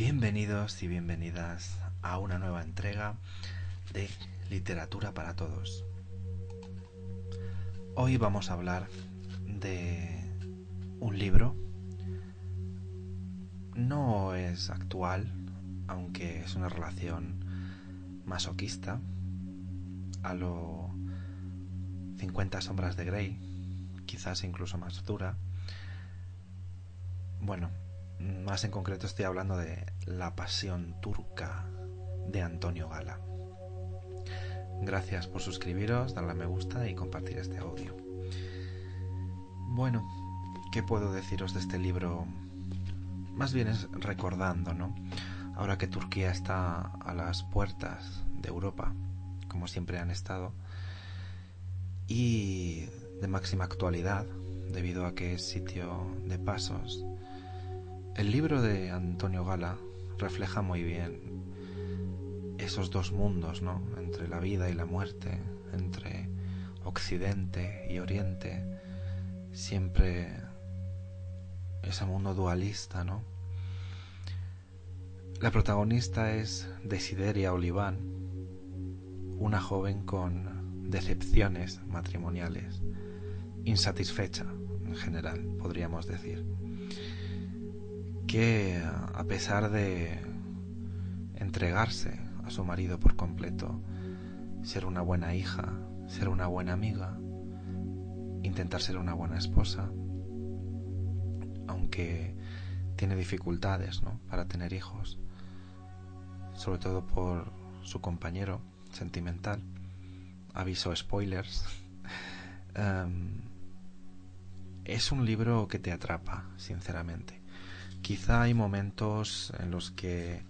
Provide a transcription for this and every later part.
Bienvenidos y bienvenidas a una nueva entrega de Literatura para Todos. Hoy vamos a hablar de un libro. No es actual, aunque es una relación masoquista a lo 50 sombras de Grey, quizás incluso más dura. Bueno, más en concreto estoy hablando de La Pasión Turca de Antonio Gala. Gracias por suscribiros, darle a me gusta y compartir este audio. Bueno, ¿qué puedo deciros de este libro? Más bien es recordando, ¿no? Ahora que Turquía está a las puertas de Europa, como siempre han estado, y de máxima actualidad, debido a que es sitio de pasos el libro de Antonio Gala refleja muy bien esos dos mundos, ¿no? Entre la vida y la muerte, entre Occidente y Oriente, siempre ese mundo dualista, ¿no? La protagonista es Desideria Oliván, una joven con decepciones matrimoniales, insatisfecha en general, podríamos decir que a pesar de entregarse a su marido por completo, ser una buena hija, ser una buena amiga, intentar ser una buena esposa, aunque tiene dificultades ¿no? para tener hijos, sobre todo por su compañero sentimental. Aviso spoilers. Em, es un libro que te atrapa, sinceramente. Quizá hay momentos en los que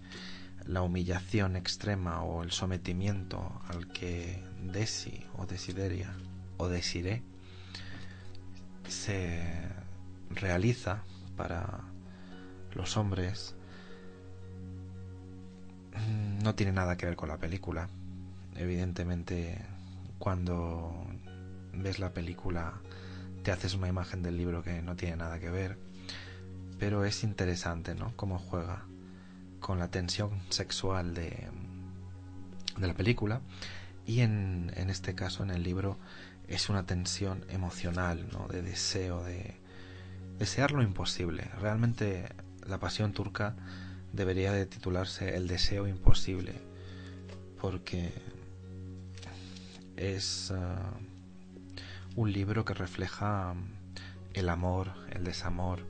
la humillación extrema o el sometimiento al que Desi o Desideria o Desiré se realiza para los hombres mm, no tiene nada que ver con la película. Evidentemente, cuando ves la película te haces una imagen del libro que no tiene nada que ver pero es interesante, ¿no? Cómo juega con la tensión sexual de, de la película y en, en, este caso en el libro es una tensión emocional, ¿no? De deseo, de desear lo imposible. Realmente la pasión turca debería de titularse El deseo imposible porque es uh, un libro que refleja el amor, el desamor,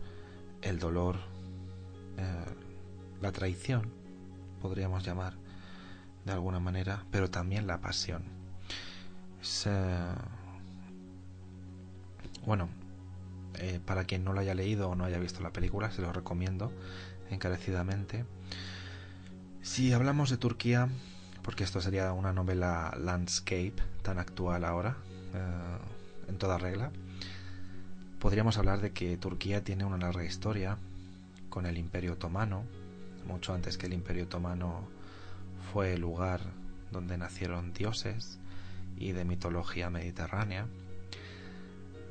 el dolor, eh, la traición, podríamos llamar de alguna manera, pero también la pasión. Eh, bueno, eh, para quien no lo haya leído o no haya visto la película, se lo recomiendo encarecidamente. Si hablamos de Turquía, porque esto sería una novela landscape tan actual ahora, en toda regla, Podríamos hablar de que Turquía tiene una larga historia con el Imperio Otomano, mucho antes que el Imperio Otomano fue el lugar donde nacieron dioses y de mitología mediterránea,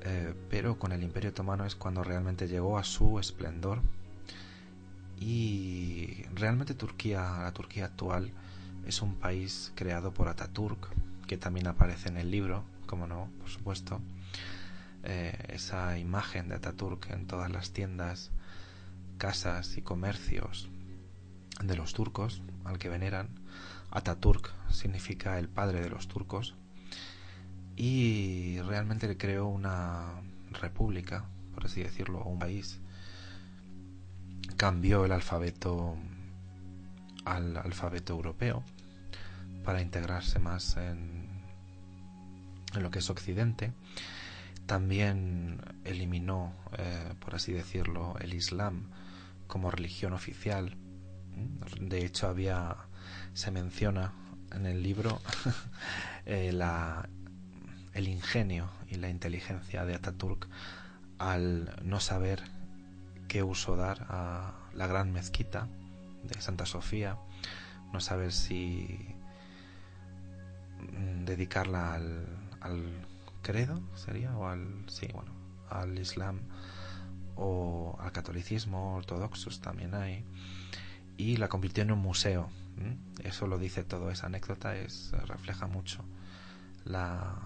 eh, pero con el Imperio Otomano es cuando realmente llegó a su esplendor. Y realmente Turquía, la Turquía actual, es un país creado por Ataturk, que también aparece en el libro, como no, por supuesto, eh, esa imagen de Ataturk en todas las tiendas, casas y comercios de los turcos al que veneran. Ataturk significa el padre de los turcos y realmente creó una república, por así decirlo, un país. Cambió el alfabeto al alfabeto europeo para integrarse más en lo que es Occidente también eliminó, eh, por así decirlo, el Islam como religión oficial. De hecho, había, se menciona en el libro eh, el ingenio y la inteligencia de Ataturk al no saber qué uso dar a la gran mezquita de Santa Sofía, no saber si mm, dedicarla al credo sería o al sí bueno al islam o al catolicismo ortodoxos también hay y la convirtió en un museo. Eso lo dice todo, esa anécdota es, refleja mucho la,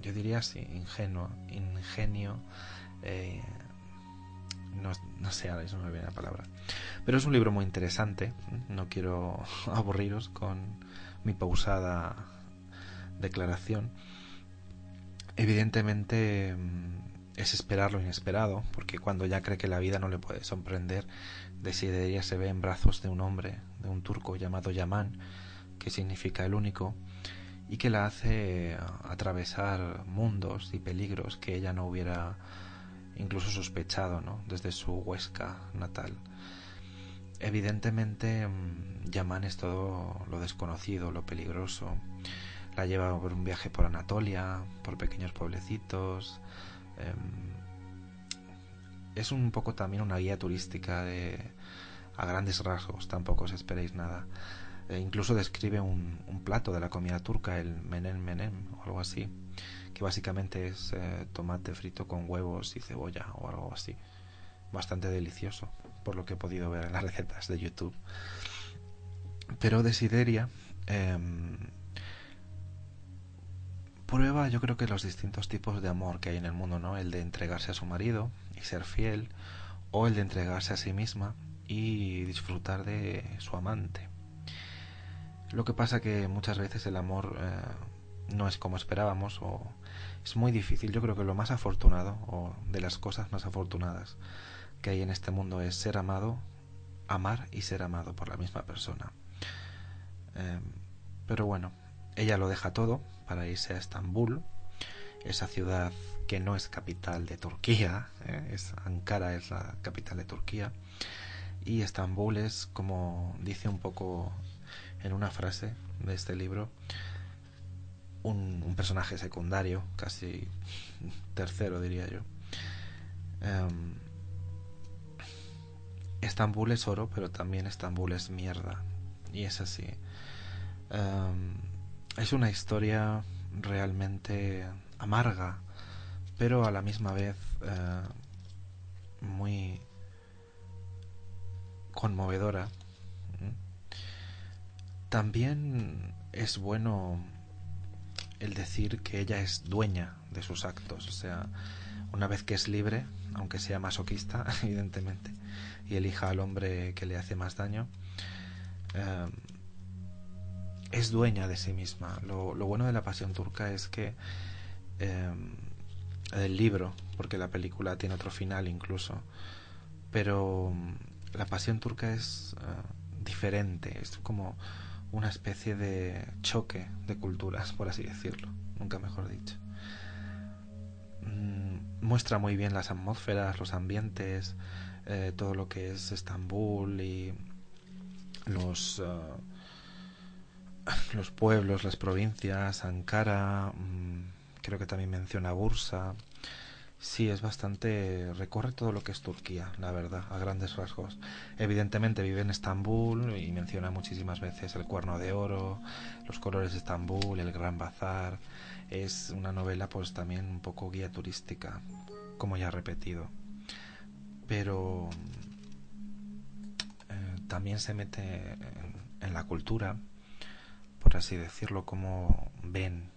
yo diría así, ingenuo, ingenio, eh, no, no, sé, ahora eso no me viene la palabra. Pero es un libro muy interesante, no quiero aburriros con mi pausada declaración. Evidentemente mm, es esperar lo inesperado, porque cuando ya cree que la vida no le puede sorprender, ella se ve en brazos de un hombre, de un turco llamado Yaman, que significa el único, y que la hace atravesar mundos y peligros que ella no hubiera incluso sospechado ¿no? desde su Huesca natal. Evidentemente, mm, Yaman es todo lo desconocido, lo peligroso. La lleva por un viaje por Anatolia, por pequeños pueblecitos. Em, es un poco también una guía turística de, a grandes rasgos, tampoco os esperéis nada. E incluso describe un, plato de la comida turca, el menem menem o algo así, que básicamente es eh, tomate frito con huevos y cebolla o algo así. Bastante delicioso, por lo que he podido ver en las recetas de YouTube. Pero Desideria em, prueba yo creo que los distintos tipos de amor que hay en el mundo, ¿no? El de entregarse a su marido y ser fiel, o el de entregarse a sí misma y disfrutar de su amante. Lo que pasa que muchas veces el amor eh, no es como esperábamos o es muy difícil. Yo creo que lo más afortunado o de las cosas más afortunadas que hay en este mundo es ser amado, amar y ser amado por la misma persona. Eh, pero bueno, ella lo deja todo para irse a Estambul, esa ciudad que no es capital de Turquía, eh, es Ankara es la capital de Turquía y Estambul es, como dice un poco en una frase de este libro, un, personaje secundario, casi tercero diría yo. Em, Estambul es oro, pero también Estambul es mierda. Y es así. Em, es una historia realmente amarga, pero a la misma vez eh, muy conmovedora. También es bueno el decir que ella es dueña de sus actos, o sea, una vez que es libre, aunque sea masoquista, evidentemente, y elija al hombre que le hace más daño, eh, es dueña de sí misma. Lo, bueno de la pasión turca es que eh, el libro, porque la película tiene otro final incluso, pero la pasión turca es eh, diferente, es como una especie de choque de culturas, por así decirlo, nunca mejor dicho. Mm, muestra muy bien las atmósferas, los ambientes, eh, todo lo que es Estambul y los, eh, los pueblos, las provincias, Ankara, mm, creo que también menciona Bursa, Sí, es bastante. recorre todo lo que es Turquía, la verdad, a grandes rasgos. Evidentemente vive en Estambul y menciona muchísimas veces el cuerno de oro, los colores de Estambul, el gran bazar. Es una novela, pues también un poco guía turística, como ya he repetido. Pero. Eh, también se mete en, en la cultura, por así decirlo, como ven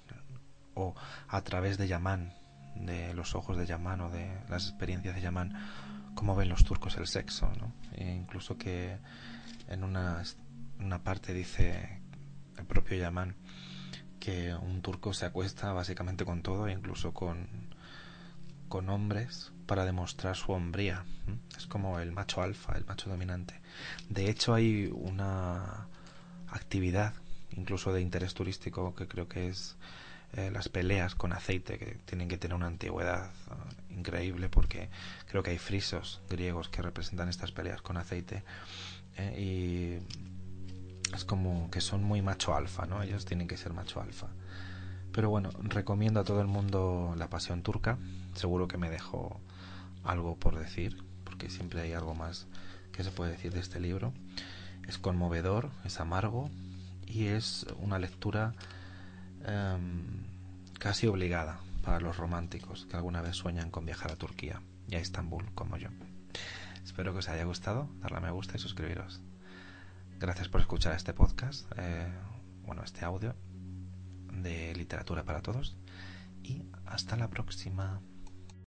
o a través de Yaman de los ojos de Yaman o de las experiencias de Yaman, cómo ven los turcos el sexo, ¿no? E incluso que en una, una parte dice el propio Yaman que un turco se acuesta básicamente con todo, incluso con, con hombres, para demostrar su hombría. Es como el macho alfa, el macho dominante. De hecho, hay una actividad, incluso de interés turístico, que creo que es eh, las peleas con aceite que tienen que tener una antigüedad uh, increíble porque creo que hay frisos griegos que representan estas peleas con aceite eh, y es como que son muy macho alfa, ¿no? Ellos tienen que ser macho alfa. Pero bueno, recomiendo a todo el mundo La Pasión Turca. Seguro que me dejo algo por decir, porque siempre hay algo más que se puede decir de este libro. Es conmovedor, es amargo y es una lectura Em, casi obligada para los románticos que alguna vez sueñan con viajar a Turquía y a Estambul como yo. espero que os haya gustado, darle a me gusta y suscribiros. Gracias por escuchar este podcast, eh, bueno, este audio de literatura para todos y hasta la próxima.